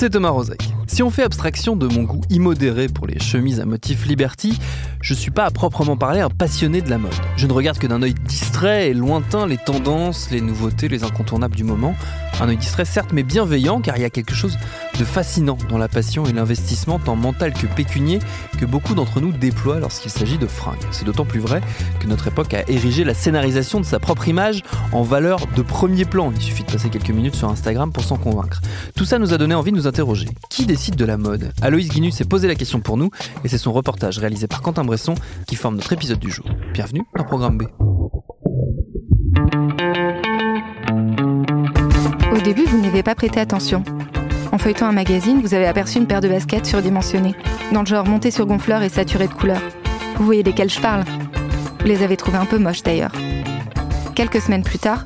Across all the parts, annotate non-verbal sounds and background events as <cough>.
C'est Thomas Rozek. Si on fait abstraction de mon goût immodéré pour les chemises à motif Liberty, je suis pas à proprement parler un passionné de la mode. Je ne regarde que d'un œil distrait et lointain les tendances, les nouveautés, les incontournables du moment. Un œil distrait certes mais bienveillant car il y a quelque chose de fascinant dans la passion et l'investissement tant mental que pécunier que beaucoup d'entre nous déploient lorsqu'il s'agit de fringues. C'est d'autant plus vrai que notre époque a érigé la scénarisation de sa propre image en valeur de premier plan. Il suffit de passer quelques minutes sur Instagram pour s'en convaincre. Tout ça nous a donné envie de nous interroger. Qui décide de la mode? Aloïs Guinus s'est posé la question pour nous et c'est son reportage réalisé par Quentin Bresson qui forme notre épisode du jour. Bienvenue dans Programme B. Au début, vous n'y avez pas prêté attention. En feuilletant un magazine, vous avez aperçu une paire de baskets surdimensionnées, dans le genre montées sur gonfleur et saturées de couleurs. Vous voyez desquelles je parle Vous les avez trouvées un peu moches d'ailleurs. Quelques semaines plus tard,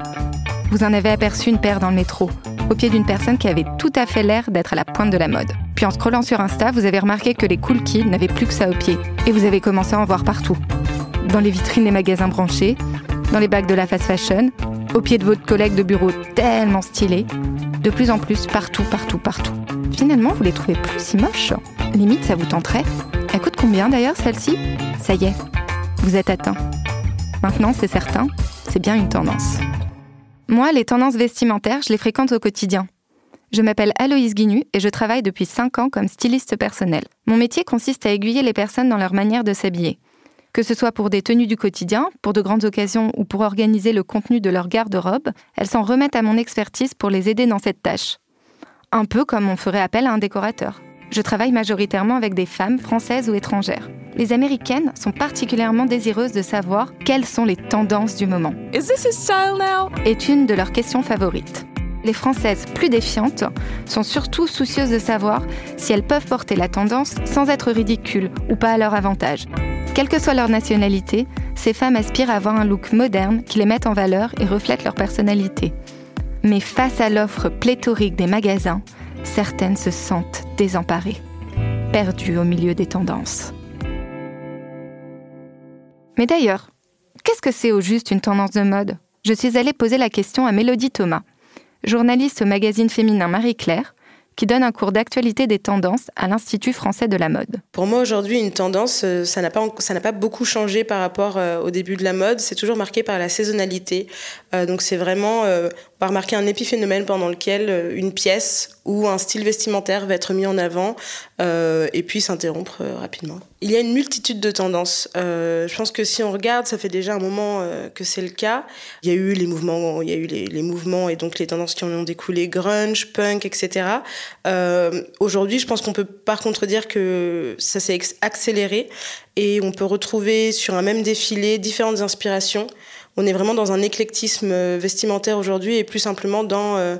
vous en avez aperçu une paire dans le métro, au pied d'une personne qui avait tout à fait l'air d'être à la pointe de la mode. Puis en scrollant sur Insta, vous avez remarqué que les cool kids n'avaient plus que ça au pied, et vous avez commencé à en voir partout. Dans les vitrines des magasins branchés, dans les bacs de la fast fashion, au pied de votre collègue de bureau tellement stylé, de plus en plus partout, partout, partout. Finalement, vous les trouvez plus si moches. Limite, ça vous tenterait. Elle coûte combien d'ailleurs celle-ci? Ça y est, vous êtes atteint. Maintenant, c'est certain, c'est bien une tendance. Moi, les tendances vestimentaires, je les fréquente au quotidien. Je m'appelle Aloïse Guinu et je travaille depuis 5 ans comme styliste personnel. Mon métier consiste à aiguiller les personnes dans leur manière de s'habiller. Que ce soit pour des tenues du quotidien, pour de grandes occasions ou pour organiser le contenu de leur garde-robe, elles s'en remettent à mon expertise pour les aider dans cette tâche. Un peu comme on ferait appel à un décorateur. Je travaille majoritairement avec des femmes françaises ou étrangères. Les américaines sont particulièrement désireuses de savoir quelles sont les tendances du moment. Is this his style now? Est une de leurs questions favorites. Les Françaises plus défiantes sont surtout soucieuses de savoir si elles peuvent porter la tendance sans être ridicules ou pas à leur avantage. Quelle que soit leur nationalité, ces femmes aspirent à avoir un look moderne qui les mette en valeur et reflète leur personnalité. Mais face à l'offre pléthorique des magasins, certaines se sentent désemparées, perdues au milieu des tendances. Mais d'ailleurs, qu'est-ce que c'est au juste une tendance de mode? Je suis allée poser la question à Mélodie Thomas, journaliste au magazine féminin Marie-Claire, qui donne un cours d'actualité des tendances à l'Institut français de la mode. Pour moi, aujourd'hui, une tendance, euh, ça n'a pas, pas beaucoup changé par rapport euh, au début de la mode. C'est toujours marqué par la saisonnalité. Euh, donc, c'est vraiment, on va remarquer un épiphénomène pendant lequel une pièce ou un style vestimentaire va être mis en avant et puis s'interrompre rapidement. Il y a une multitude de tendances. je pense que si on regarde, ça fait déjà un moment que c'est le cas. Il y a eu les mouvements, il y a eu les, mouvements et donc les tendances qui en ont découlé, grunge, punk, etc. Euh, Aujourd'hui, je pense qu'on peut par contre dire que ça s'est accéléré et on peut retrouver sur un même défilé différentes inspirations. On est vraiment dans un éclectisme vestimentaire aujourd'hui et plus simplement dans euh,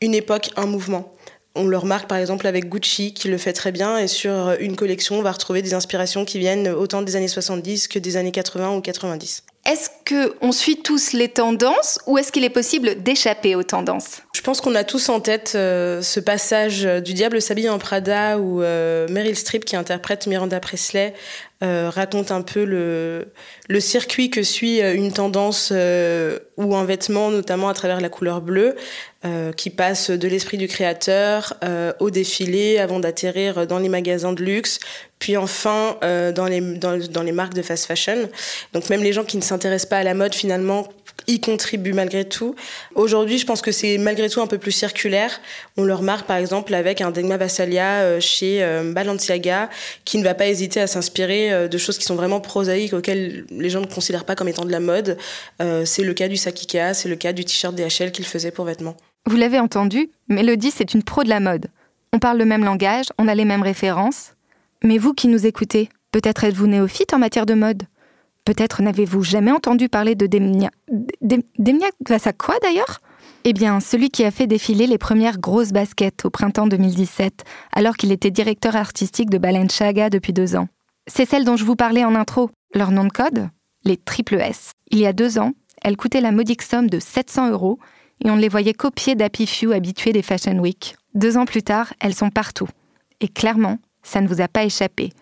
une époque, un mouvement. On le remarque par exemple avec Gucci qui le fait très bien et sur une collection on va retrouver des inspirations qui viennent autant des années 70 que des années 80 ou 90. Est-ce qu'on suit tous les tendances ou est-ce qu'il est possible d'échapper aux tendances? Je pense qu'on a tous en tête euh, ce passage du diable s'habille en Prada où euh, Meryl Streep qui interprète Miranda Presley raconte un peu le, circuit que suit une tendance ou un vêtement, notamment à travers la couleur bleue, qui passe de l'esprit du créateur au défilé avant d'atterrir dans les magasins de luxe, puis enfin dans, les, dans, les marques de fast fashion. Donc même les gens qui ne s'intéressent pas à la mode finalement y contribuent malgré tout. Aujourd'hui, je pense que c'est malgré tout un peu plus circulaire. On le remarque par exemple avec un Degma Vassalia euh, chez euh, Balenciaga qui ne va pas hésiter à s'inspirer euh, de choses qui sont vraiment prosaïques auxquelles les gens ne considèrent pas comme étant de la mode. C'est le cas du Sakika, c'est le cas du t-shirt DHL qu'il faisait pour vêtements. Vous l'avez entendu, Mélodie, c'est une pro de la mode. On parle le même langage, on a les mêmes références. Mais vous qui nous écoutez, peut-être êtes-vous néophyte en matière de mode? Peut-être n'avez-vous jamais entendu parler de Demnia... Demnia grâce à quoi d'ailleurs? Eh bien, celui qui a fait défiler les premières grosses baskets au printemps 2017, alors qu'il était directeur artistique de Balenciaga depuis deux ans. C'est celle dont je vous parlais en intro. Leur nom de code Les triple S. Il y a deux ans, elles coûtaient la modique somme de 700 euros et on les voyait copier d'Happy Few habitués des Fashion Week. Deux ans plus tard, elles sont partout. Et clairement, ça ne vous a pas échappé,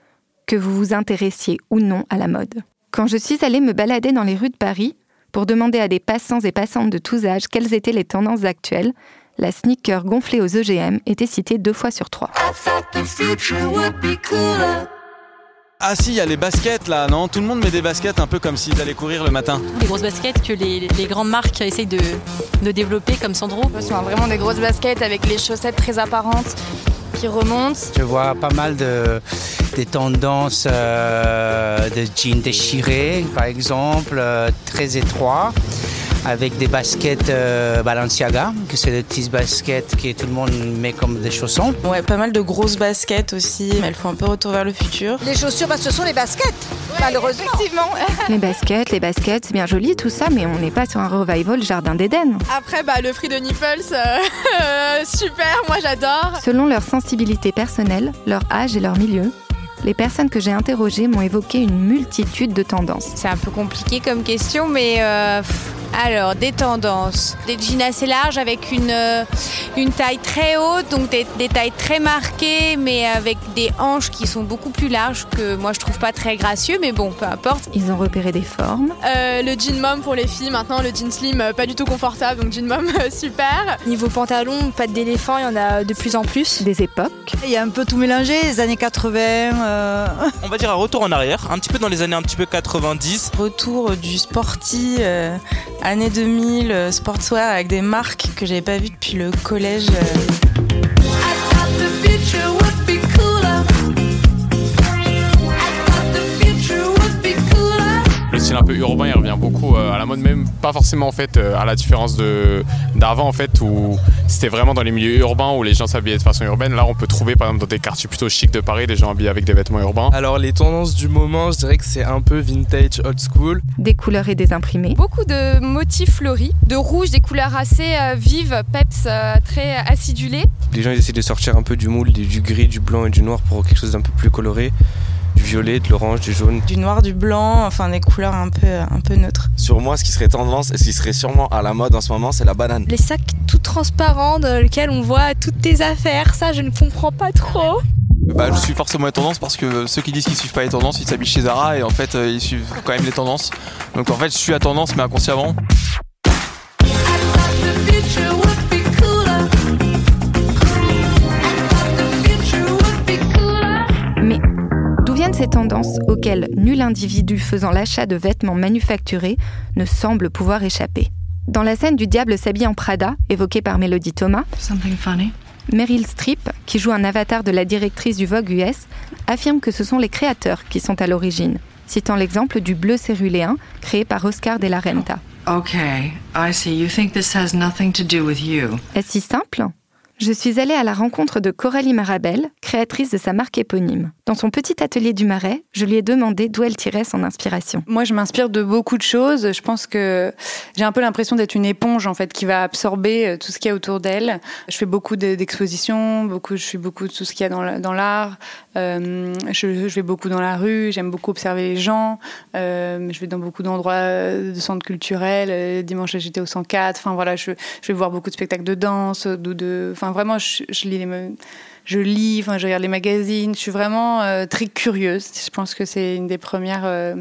que vous vous intéressiez ou non à la mode. Quand je suis allée me balader dans les rues de Paris pour demander à des passants et passantes de tous âges quelles étaient les tendances actuelles, la sneaker gonflée aux EGM était citée deux fois sur trois. Ah si, il y a les baskets là, non? Tout le monde met des baskets un peu comme s'ils allaient courir le matin. Des grosses baskets que les, grandes marques essayent de, de développer comme Sandro. Ce sont vraiment des grosses baskets avec les chaussettes très apparentes qui remontent. Je vois pas mal de des tendances euh, de jeans déchirés, par exemple, euh, très étroits avec des baskets euh, Balenciaga, que c'est des petites baskets que tout le monde met comme des chaussons. Ouais, pas mal de grosses baskets aussi. Elles font un peu retour vers le futur. Les chaussures, bah, ce sont les baskets, malheureusement. Effectivement. <laughs> les baskets, les baskets, c'est bien joli tout ça, mais on n'est pas sur un revival Jardin d'Éden. Après, bah, le Free de Nipples, euh, <laughs> super, moi j'adore. Selon leur sensibilité personnelle, leur âge et leur milieu, les personnes que j'ai interrogées m'ont évoqué une multitude de tendances. C'est un peu compliqué comme question, mais euh, alors, des tendances. Des jeans assez larges avec une, euh, une taille très haute, donc des, tailles très marquées, mais avec des hanches qui sont beaucoup plus larges que moi je trouve pas très gracieux, mais bon, peu importe. Ils ont repéré des formes. Euh, le jean mom pour les filles, maintenant le jean slim euh, pas du tout confortable, donc jean mom <laughs> super. Niveau pantalon, pas d'éléphant, il y en a de plus en plus. Des époques. Il y a un peu tout mélangé, les années 80. On va dire un retour en arrière, un petit peu dans les années un petit peu 90. Retour du sporty année 2000, euh, sportswear avec des marques que j'avais pas vues depuis le collège. Euh. Euh, à la mode, même pas forcément en fait euh, à la différence de d'avant en fait où c'était vraiment dans les milieux urbains où les gens s'habillaient de façon urbaine. Là, on peut trouver par exemple dans des quartiers plutôt chics de Paris des gens habillés avec des vêtements urbains. Alors les tendances du moment, je dirais que c'est un peu vintage, old school. Des couleurs et des imprimés. Beaucoup de motifs fleuris, de rouge, des couleurs assez euh, vives, peps, très acidulées. Les gens ils essaient de sortir un peu du moule, du gris, du blanc et du noir pour quelque chose d'un peu plus coloré du violet, de l'orange, du jaune. Du noir, du blanc, enfin des couleurs un peu, un peu neutres. Sur moi, ce qui serait tendance et ce qui serait sûrement à la mode en ce moment, c'est la banane. Les sacs tout transparents dans lesquels on voit toutes tes affaires, ça je ne comprends pas trop. Bah, je suis forcément les tendances parce que ceux qui disent qu'ils suivent pas les tendances, ils s'habillent chez Zara et en fait euh, ils suivent quand même les tendances. Donc en fait je suis à tendance mais inconsciemment. Ces tendances auxquelles nul individu faisant l'achat de vêtements manufacturés ne semble pouvoir échapper. Dans la scène du Diable s'habille en Prada, évoquée par Mélodie Thomas, Meryl Streep, qui joue un avatar de la directrice du Vogue US, affirme que ce sont les créateurs qui sont à l'origine, citant l'exemple du bleu céruléen créé par Oscar de la Renta. Okay, I see. You think this has nothing to do with you. Est-ce si simple? Je suis allée à la rencontre de Coralie Marabel, créatrice de sa marque éponyme. Dans son petit atelier du Marais, je lui ai demandé d'où elle tirait son inspiration. Moi, je m'inspire de beaucoup de choses. Je pense que j'ai un peu l'impression d'être une éponge en fait qui va absorber euh, tout ce qu'il y a autour d'elle. Je fais beaucoup d'expositions, beaucoup, je suis beaucoup de tout ce qu'il y a dans l'art. Euh, je, vais beaucoup dans la rue, j'aime beaucoup observer les gens. Euh, je vais dans beaucoup d'endroits de centres culturels. Dimanche, j'étais au 104. Enfin voilà, je, vais voir beaucoup de spectacles de danse, de Enfin, vraiment, je, lis les je je regarde les magazines, je suis vraiment euh, très curieuse. Je pense que c'est une des premières euh,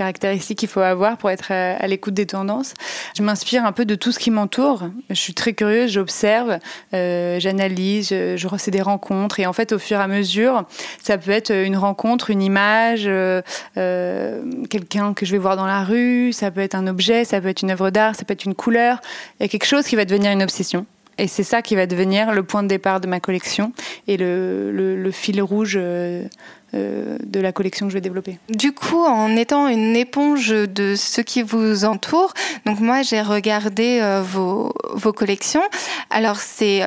caractéristiques qu'il faut avoir pour être à, à l'écoute des tendances. Je m'inspire un peu de tout ce qui m'entoure. Je suis très curieuse, j'observe, euh, j'analyse, je, je refais des rencontres et en fait, au fur et à mesure, ça peut être une rencontre, une image, euh, euh, quelqu'un que je vais voir dans la rue, ça peut être un objet, ça peut être une œuvre d'art, ça peut être une couleur. Il quelque chose qui va devenir une obsession. Et c'est ça qui va devenir le point de départ de ma collection et le, fil rouge euh, euh, de la collection que je vais développer. Du coup, en étant une éponge de ce qui vous entoure, donc moi j'ai regardé euh, vos, vos collections. Alors c'est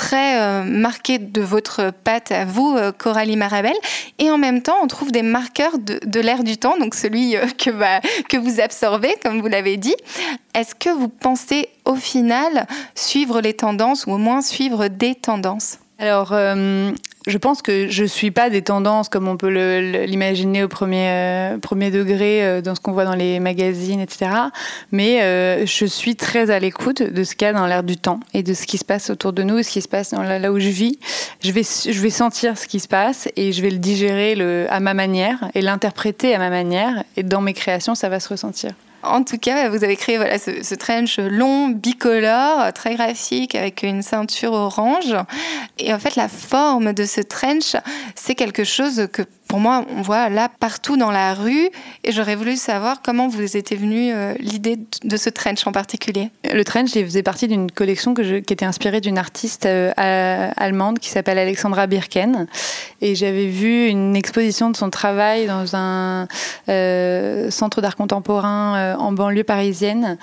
très euh, marqué de votre patte à vous, euh, Coralie Marabel. Et en même temps, on trouve des marqueurs de, de l'air du temps, donc celui euh, <laughs> que, bah, que vous absorbez, comme vous l'avez dit. Est-ce que vous pensez au final suivre les tendances ou au moins suivre des tendances? Alors, euh, je pense que je suis pas des tendances comme on peut l'imaginer au premier, euh, premier degré euh, dans ce qu'on voit dans les magazines, etc. Mais je suis très à l'écoute de ce qu'il y a dans l'air du temps et de ce qui se passe autour de nous, ce qui se passe dans là où je vis. Je vais, je vais sentir ce qui se passe et je vais le digérer à ma manière et l'interpréter à ma manière. Et dans mes créations, ça va se ressentir. En tout cas, vous avez créé voilà, ce, ce trench long, bicolore, très graphique, avec une ceinture orange. Et en fait, la forme de ce trench, c'est quelque chose que pour moi, on voit là partout dans la rue. Et j'aurais voulu savoir comment vous était venue euh, l'idée de ce trench en particulier. Le trench il faisait partie d'une collection qui était inspirée d'une artiste euh, allemande qui s'appelle Alexandra Birken. Et j'avais vu une exposition de son travail dans un euh, centre d'art contemporain en banlieue parisienne.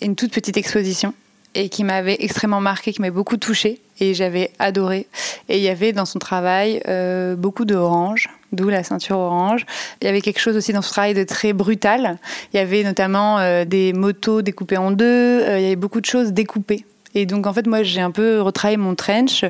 Une toute petite exposition et qui m'avait extrêmement marqué, qui m'avait beaucoup touchée et j'avais adoré. Et il y avait dans son travail euh, beaucoup d'orange, d'où la ceinture orange. Il y avait quelque chose aussi dans son travail de très brutal. Il y avait notamment euh, des motos découpées en deux, euh, il y avait beaucoup de choses découpées. Et donc en fait moi j'ai un peu retravaillé mon trench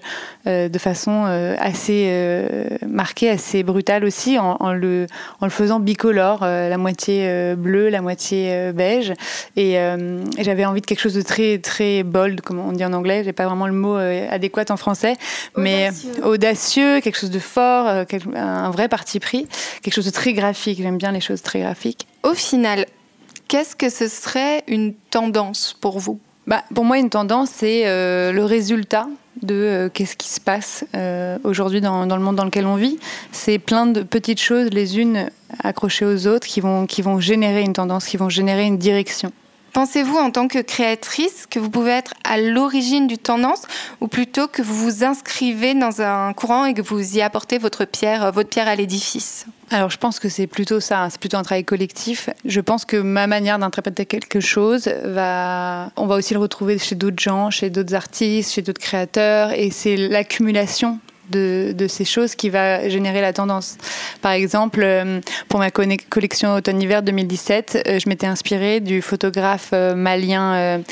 euh, de façon euh, assez euh, marquée, assez brutale aussi, en, en le, en le faisant bicolore, la moitié bleue, la moitié beige. Et, et j'avais envie de quelque chose de très très bold, comme on dit en anglais. J'ai pas vraiment le mot adéquat en français, mais audacieux, quelque chose de fort, un vrai parti pris, quelque chose de très graphique. J'aime bien les choses très graphiques. Au final, qu'est-ce que ce serait une tendance pour vous? Bah, Pour moi, une tendance, c'est euh, le résultat de euh, qu'est-ce qui se passe euh, aujourd'hui dans, le monde dans lequel on vit. C'est plein de petites choses, les unes accrochées aux autres, qui vont, qui vont générer une tendance, qui vont générer une direction. Pensez-vous en tant que créatrice que vous pouvez être à l'origine du tendance ou plutôt que vous vous inscrivez dans un courant et que vous y apportez votre pierre, votre pierre à l'édifice? Alors je pense que c'est plutôt ça, hein, c'est plutôt un travail collectif. Je pense que ma manière d'interpréter quelque chose va, on va aussi le retrouver chez d'autres gens, chez d'autres artistes, chez d'autres créateurs, et c'est l'accumulation de, ces choses qui va générer la tendance. Par exemple, euh, pour ma collection automne-hiver 2017, euh, je m'étais inspirée du photographe euh, malien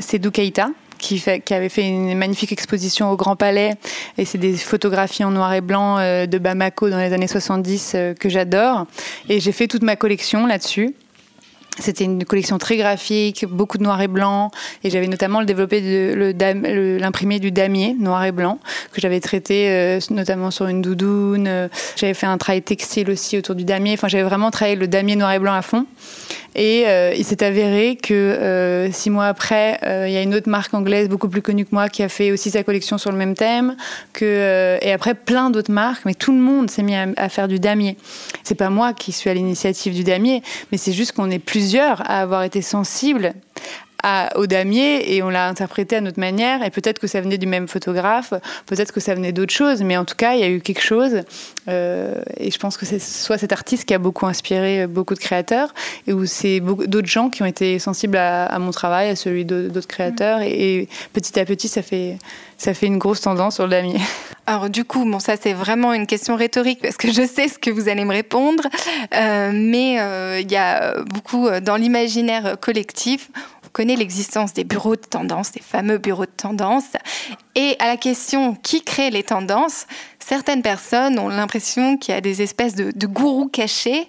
Sedou Keita. Qui, avait fait une magnifique exposition au Grand Palais. Et c'est des photographies en noir et blanc euh, de Bamako dans les années 70 euh, que j'adore. Et j'ai fait toute ma collection là-dessus. C'était une collection très graphique, beaucoup de noir et blanc, et j'avais notamment le développé l'imprimé du damier noir et blanc que j'avais traité euh, notamment sur une doudoune. J'avais fait un travail textile aussi autour du damier. Enfin, j'avais vraiment travaillé le damier noir et blanc à fond. Et euh, il s'est avéré que euh, six mois après, il y a une autre marque anglaise beaucoup plus connue que moi qui a fait aussi sa collection sur le même thème. Que, euh, et après, plein d'autres marques, mais tout le monde s'est mis à, à faire du damier. C'est pas moi qui suis à l'initiative du damier, mais c'est juste qu'on est plusieurs à avoir été sensibles à, au damier et on l'a interprété à notre manière. Et peut-être que ça venait du même photographe, peut-être que ça venait d'autres choses, mais en tout cas, il y a eu quelque chose. Euh, et je pense que c'est soit cet artiste qui a beaucoup inspiré beaucoup de créateurs, et ou c'est d'autres gens qui ont été sensibles à, à mon travail, à celui d'autres créateurs. Et, et, petit à petit, ça fait, ça fait une grosse tendance sur le damier. <laughs> Alors du coup, bon, ça c'est vraiment une question rhétorique parce que je sais ce que vous allez me répondre, euh, mais il euh, y a beaucoup dans l'imaginaire collectif connaît l'existence des bureaux de tendance, des fameux bureaux de tendance. Et à la question qui crée les tendances, certaines personnes ont l'impression qu'il y a des espèces de, gourous cachés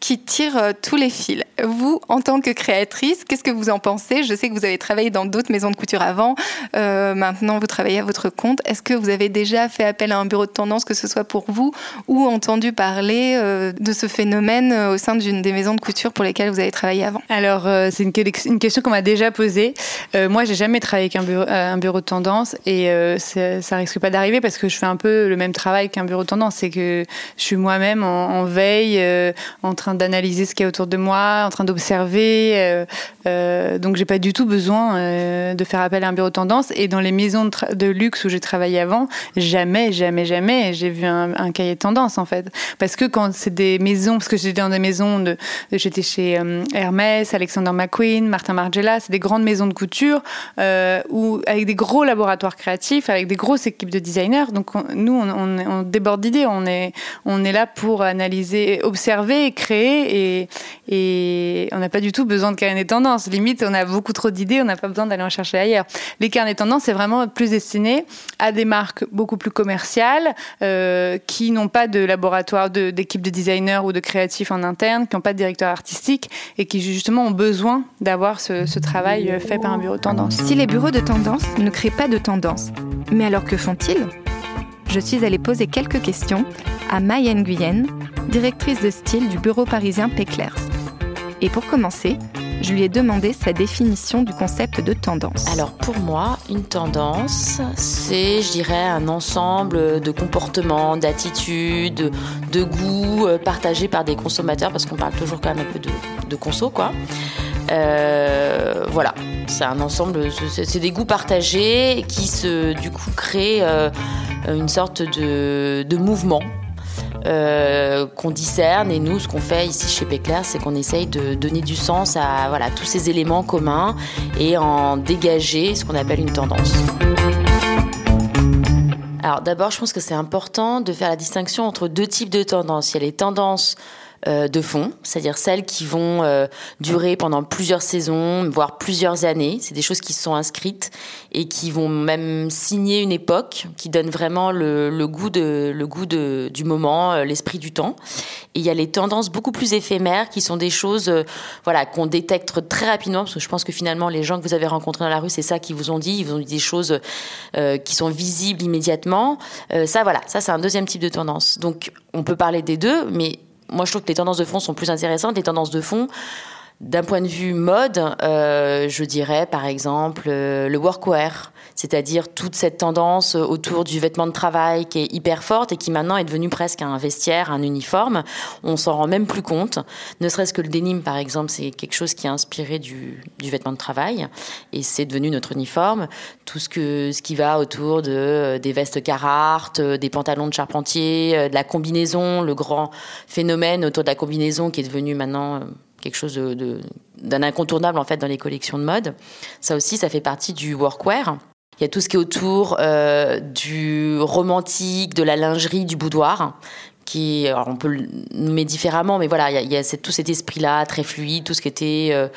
qui tirent euh, tous les fils. Vous, en tant que créatrice, qu'est-ce que vous en pensez? Je sais que vous avez travaillé dans d'autres maisons de couture avant. Euh, maintenant, vous travaillez à votre compte. Est-ce que vous avez déjà fait appel à un bureau de tendance, que ce soit pour vous, ou entendu parler euh, de ce phénomène au sein d'une des maisons de couture pour lesquelles vous avez travaillé avant? Alors, c'est une, question qu'on m'a déjà posée. Moi, j'ai jamais travaillé avec un bureau, bureau de tendance et ça risque pas d'arriver parce que je fais un peu le même travail qu'un bureau de tendance. C'est que je suis moi-même en, veille, en train d'analyser ce qu'il y a autour de moi, en train d'observer. donc, j'ai pas du tout besoin de faire appel à un bureau de tendance. Et dans les maisons de, luxe où j'ai travaillé avant, jamais, jamais, jamais, j'ai vu un, cahier de tendance en fait. Parce que quand c'est des maisons, parce que j'étais dans des maisons de, j'étais chez euh, Hermès, Alexander McQueen, Martin Margiela, c'est des grandes maisons de couture euh, où avec des gros laboratoires créatifs, avec des grosses équipes de designers. Donc on, nous, on, on déborde d'idées. On est, on est là pour analyser, observer, créer, et, on n'a pas du tout besoin de carnet tendance. Limite, on a beaucoup trop d'idées, on n'a pas besoin d'aller en chercher ailleurs. Les carnets tendance, c'est vraiment plus destiné à des marques beaucoup plus commerciales euh, qui n'ont pas de laboratoire d'équipe de, de designers ou de créatifs en interne, qui n'ont pas de directeur artistique et qui justement ont besoin d'avoir ce, ce, travail euh, fait par un bureau de tendance. Si les bureaux de tendance ne créent pas de tendance, mais alors que font-ils? Je suis allée poser quelques questions à Maï Nguyen, directrice de style du bureau parisien Péclers. Et pour commencer, je lui ai demandé sa définition du concept de tendance. Alors pour moi, une tendance, c'est, je dirais, un ensemble de comportements, d'attitudes, de goûts euh, partagés par des consommateurs, parce qu'on parle toujours quand même un peu de, de quoi. Euh, voilà, c'est un ensemble, c'est des goûts partagés qui se, du coup, créent euh, une sorte de, de mouvement euh, qu'on discerne et nous ce qu'on fait ici chez Péclair c'est qu'on essaye de donner du sens à voilà, tous ces éléments communs et en dégager ce qu'on appelle une tendance. Alors d'abord je pense que c'est important de faire la distinction entre deux types de tendances. Il y a les tendances euh, de fond, c'est-à-dire celles qui vont euh, durer pendant plusieurs saisons, voire plusieurs années. C'est des choses qui sont inscrites et qui vont même signer une époque, qui donnent vraiment le, goût, de, le goût de, du moment, euh, l'esprit du temps. Et il y a les tendances beaucoup plus éphémères, qui sont des choses voilà, qu'on détecte très rapidement, parce que je pense que finalement, les gens que vous avez rencontrés dans la rue, c'est ça qu'ils vous ont dit. Ils vous ont dit des choses qui sont visibles immédiatement. ça, voilà, ça, c'est un deuxième type de tendance. Donc, on peut parler des deux, mais moi, je trouve que les tendances de fond sont plus intéressantes. Les tendances de fond, d'un point de vue mode, euh, je dirais par exemple euh, le workwear, c'est-à-dire toute cette tendance autour du vêtement de travail qui est hyper forte et qui maintenant est devenue presque un vestiaire, un uniforme. On s'en rend même plus compte. Ne serait-ce que le denim, par exemple, c'est quelque chose qui est inspiré du, du vêtement de travail et c'est devenu notre uniforme. Tout ce, que, ce qui va autour de, des vestes Carhartt, des pantalons de charpentier, de la combinaison, le grand phénomène autour de la combinaison qui est devenu maintenant quelque chose d'un incontournable en fait dans les collections de mode. Ça aussi, ça fait partie du workwear. Il y a tout ce qui est autour euh, du romantique, de la lingerie, du boudoir, qui, on peut le nommer différemment, mais voilà, il y a, tout cet esprit-là, très fluide, tout ce qui était euh,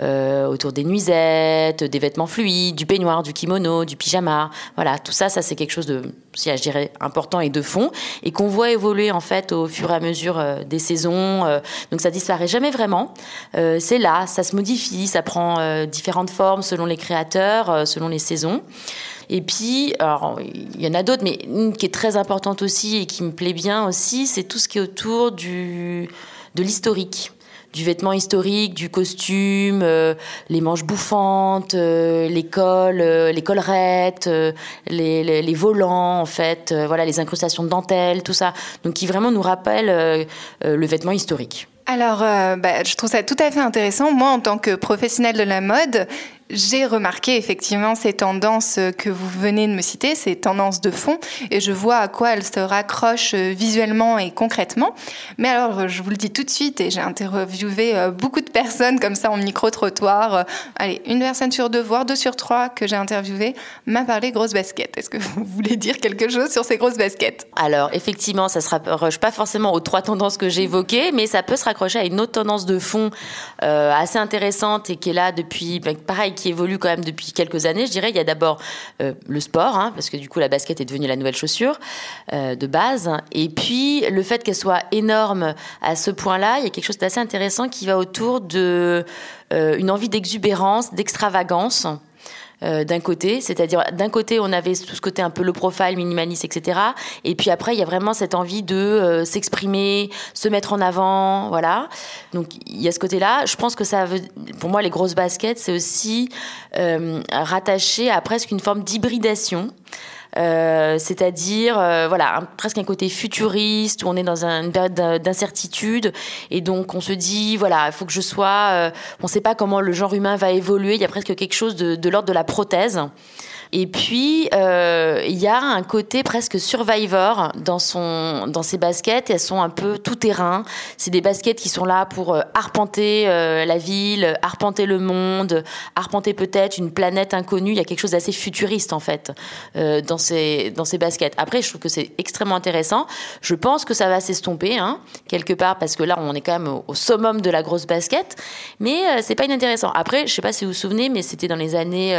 euh, autour des nuisettes, des vêtements fluides, du peignoir, du kimono, du pyjama. Voilà, tout ça, ça c'est quelque chose de, je dirais, important et de fond, et qu'on voit évoluer en fait au fur et à mesure euh, des saisons. Euh, donc ça disparaît jamais vraiment. Euh, c'est là, ça se modifie, ça prend différentes formes selon les créateurs, selon les saisons. Et puis, alors, il y en a d'autres, mais une qui est très importante aussi et qui me plaît bien aussi, c'est tout ce qui est autour du, de l'historique du vêtement historique, du costume, euh, les manches bouffantes, euh, les cols, euh, les collerettes, les, volants en fait, voilà les incrustations de dentelle, tout ça. Donc qui vraiment nous rappelle le vêtement historique. Alors, bah, je trouve ça tout à fait intéressant. Moi, en tant que professionnelle de la mode, j'ai remarqué effectivement ces tendances que vous venez de me citer, ces tendances de fond, et je vois à quoi elles se raccrochent visuellement et concrètement. Mais alors, je vous le dis tout de suite, et j'ai interviewé beaucoup de personnes comme ça en micro-trottoir. Allez, une personne sur deux, voire deux sur trois que j'ai interviewé m'a parlé grosses baskets. Est-ce que vous voulez dire quelque chose sur ces grosses baskets? Alors, effectivement, ça se raccroche pas forcément aux trois tendances que j'ai évoquées, mais ça peut se raccrocher à une autre tendance de fond euh, assez intéressante et qui est là depuis, pareil, qui évolue quand même depuis quelques années. Je dirais, il y a d'abord euh, le sport, hein, parce que du coup, la basket est devenue la nouvelle chaussure euh, de base. Et puis, le fait qu'elle soit énorme à ce point-là, il y a quelque chose d'assez intéressant qui va autour de euh, une envie d'exubérance, d'extravagance. Euh, d'un côté, c'est-à-dire d'un côté on avait tout ce côté un peu le profile minimaliste, etc. Et puis après il y a vraiment cette envie de euh, s'exprimer, se mettre en avant, voilà. Donc il y a ce côté-là. Je pense que ça veut, pour moi les grosses baskets c'est aussi euh, rattaché à presque une forme d'hybridation. Euh, c'est-à-dire euh, voilà presque un côté futuriste où on est dans un- une période d'in- d'incertitude. Et donc on se dit voilà il faut que je sois euh, on ne sait pas comment le genre humain va évoluer. Il y a presque quelque chose de, de l'ordre de la prothèse et puis, euh, il y a un côté presque survivor dans, son, dans ces baskets. Elles sont un peu tout terrain. C'est des baskets qui sont là pour euh, arpenter euh, la ville, arpenter le monde, arpenter peut-être une planète inconnue. Il y a quelque chose d'assez futuriste, en fait, dans, ces, dans ces baskets. Après, je trouve que c'est extrêmement intéressant. Je pense que ça va s'estomper, hein, quelque part, parce que là, on est quand même au, summum de la grosse basket. Mais c'est pas inintéressant. Après, je sais pas si vous vous souvenez, mais c'était dans les années...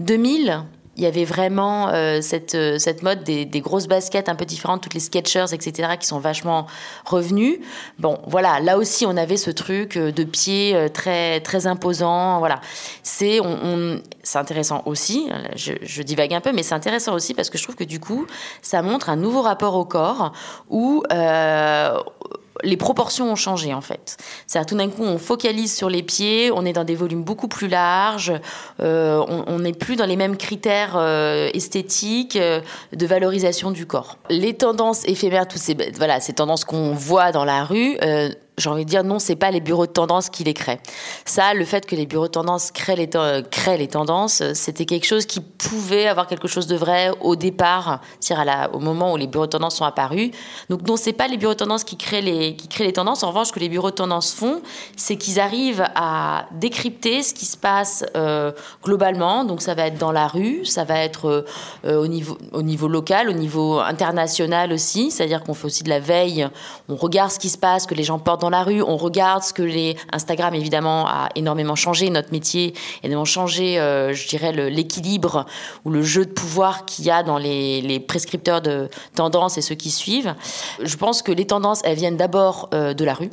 euh, 2000, il y avait vraiment euh, cette, euh, cette mode des, des grosses baskets un peu différentes, toutes les Skechers, etc., qui sont vachement revenus. Bon, voilà, là aussi, on avait ce truc euh, de pied très, très imposant. Voilà, c'est on, intéressant aussi. Je, divague un peu, mais c'est intéressant aussi parce que je trouve que du coup, ça montre un nouveau rapport au corps où les proportions ont changé en fait. C'est-à-dire tout d'un coup, on focalise sur les pieds, on est dans des volumes beaucoup plus larges, euh, on n'est plus dans les mêmes critères euh, esthétiques euh, de valorisation du corps. Les tendances éphémères, toutes ces voilà, ces tendances qu'on voit dans la rue. Euh, j'ai envie de dire non, c'est pas les bureaux de tendance qui les créent. Ça, le fait que les bureaux de tendance créent les, ten- créent les tendances, euh, c'était quelque chose qui pouvait avoir quelque chose de vrai au départ, c'est-à-dire au moment où les bureaux de tendance sont apparus. Donc non, c'est pas les bureaux de tendance qui créent les, qui créent les tendances. En revanche, ce que les bureaux de tendance font, c'est qu'ils arrivent à décrypter ce qui se passe euh, globalement. Donc ça va être dans la rue, ça va être euh, au, niveau, au niveau local, au niveau international aussi. C'est-à-dire qu'on fait aussi de la veille. On regarde ce qui se passe, que les gens portent dans la rue. On regarde ce que les Instagram évidemment a énormément changé notre métier, énormément changé, euh, je dirais l'équilibre ou le jeu de pouvoir qu'il y a dans les, les prescripteurs de tendances et ceux qui suivent. Je pense que les tendances elles viennent d'abord euh, de la rue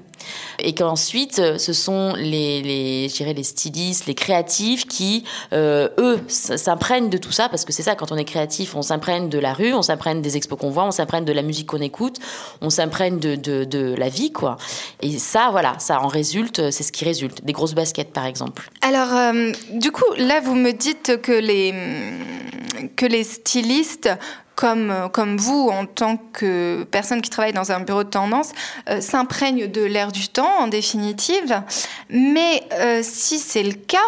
et qu'ensuite euh, ce sont les, les les stylistes, les créatifs qui euh, eux s'imprègnent de tout ça parce que c'est ça quand on est créatif, on s'imprègne de la rue, on s'imprègne des expos qu'on voit, on s'imprègne de la musique qu'on écoute, on s'imprègne de, de, de la vie quoi. Et ça voilà, ça en résulte, c'est ce qui résulte. Des grosses baskets par exemple. Alors, euh, du coup, là, vous me dites que les, que les stylistes, comme, vous, en tant que personne qui travaille dans un bureau de tendance, euh, s'imprègnent de l'air du temps, en définitive. Mais euh, si c'est le cas,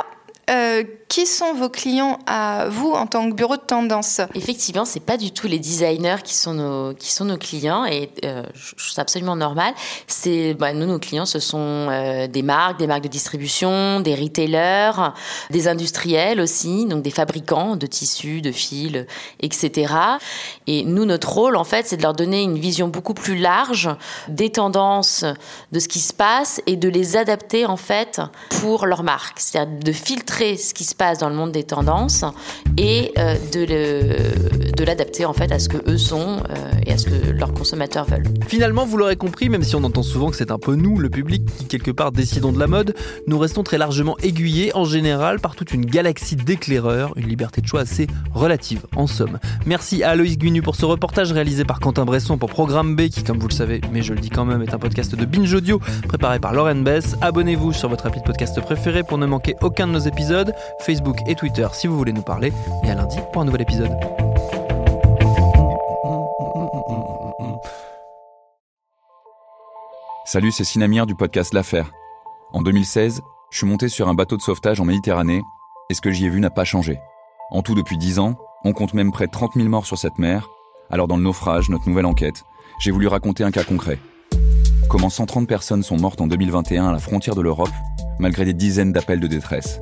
euh, qui sont vos clients à vous en tant que bureau de tendance Effectivement, c'est pas du tout les designers qui sont nos qui sont nos clients et euh, je trouve ça absolument normal. Bah, nous nos clients, ce sont euh, des marques, des marques de distribution, des retailers, des industriels aussi, donc des fabricants de tissus, de fils, etc. Et nous, notre rôle en fait, c'est de leur donner une vision beaucoup plus large des tendances, de ce qui se passe et de les adapter en fait pour leur marque, c'est-à-dire de filtrer ce qui se passe dans le monde des tendances et euh, de l'adapter en fait à ce que eux sont euh, et à ce que leurs consommateurs veulent. Finalement, vous l'aurez compris, même si on entend souvent que c'est un peu nous, le public, qui quelque part décidons de la mode, nous restons très largement aiguillés en général par toute une galaxie d'éclaireurs, une liberté de choix assez relative en somme. Merci à Aloïs Guinu pour ce reportage réalisé par Quentin Bresson pour Programme B, qui comme vous le savez, mais je le dis quand même, est un podcast de Binge Audio préparé par Lauren Bess. Abonnez-vous sur votre appli de podcast préféré pour ne manquer aucun de nos épisodes, Facebook et Twitter si vous voulez nous parler, et à lundi pour un nouvel épisode. Salut, c'est Sinamir du podcast L'Affaire. En 2016, je suis monté sur un bateau de sauvetage en Méditerranée et ce que j'y ai vu n'a pas changé. En tout, depuis 10 ans, on compte même près de 30 000 morts sur cette mer. Alors, dans le naufrage, notre nouvelle enquête, j'ai voulu raconter un cas concret. Comment 130 personnes sont mortes en 2021 à la frontière de l'Europe, malgré des dizaines d'appels de détresse.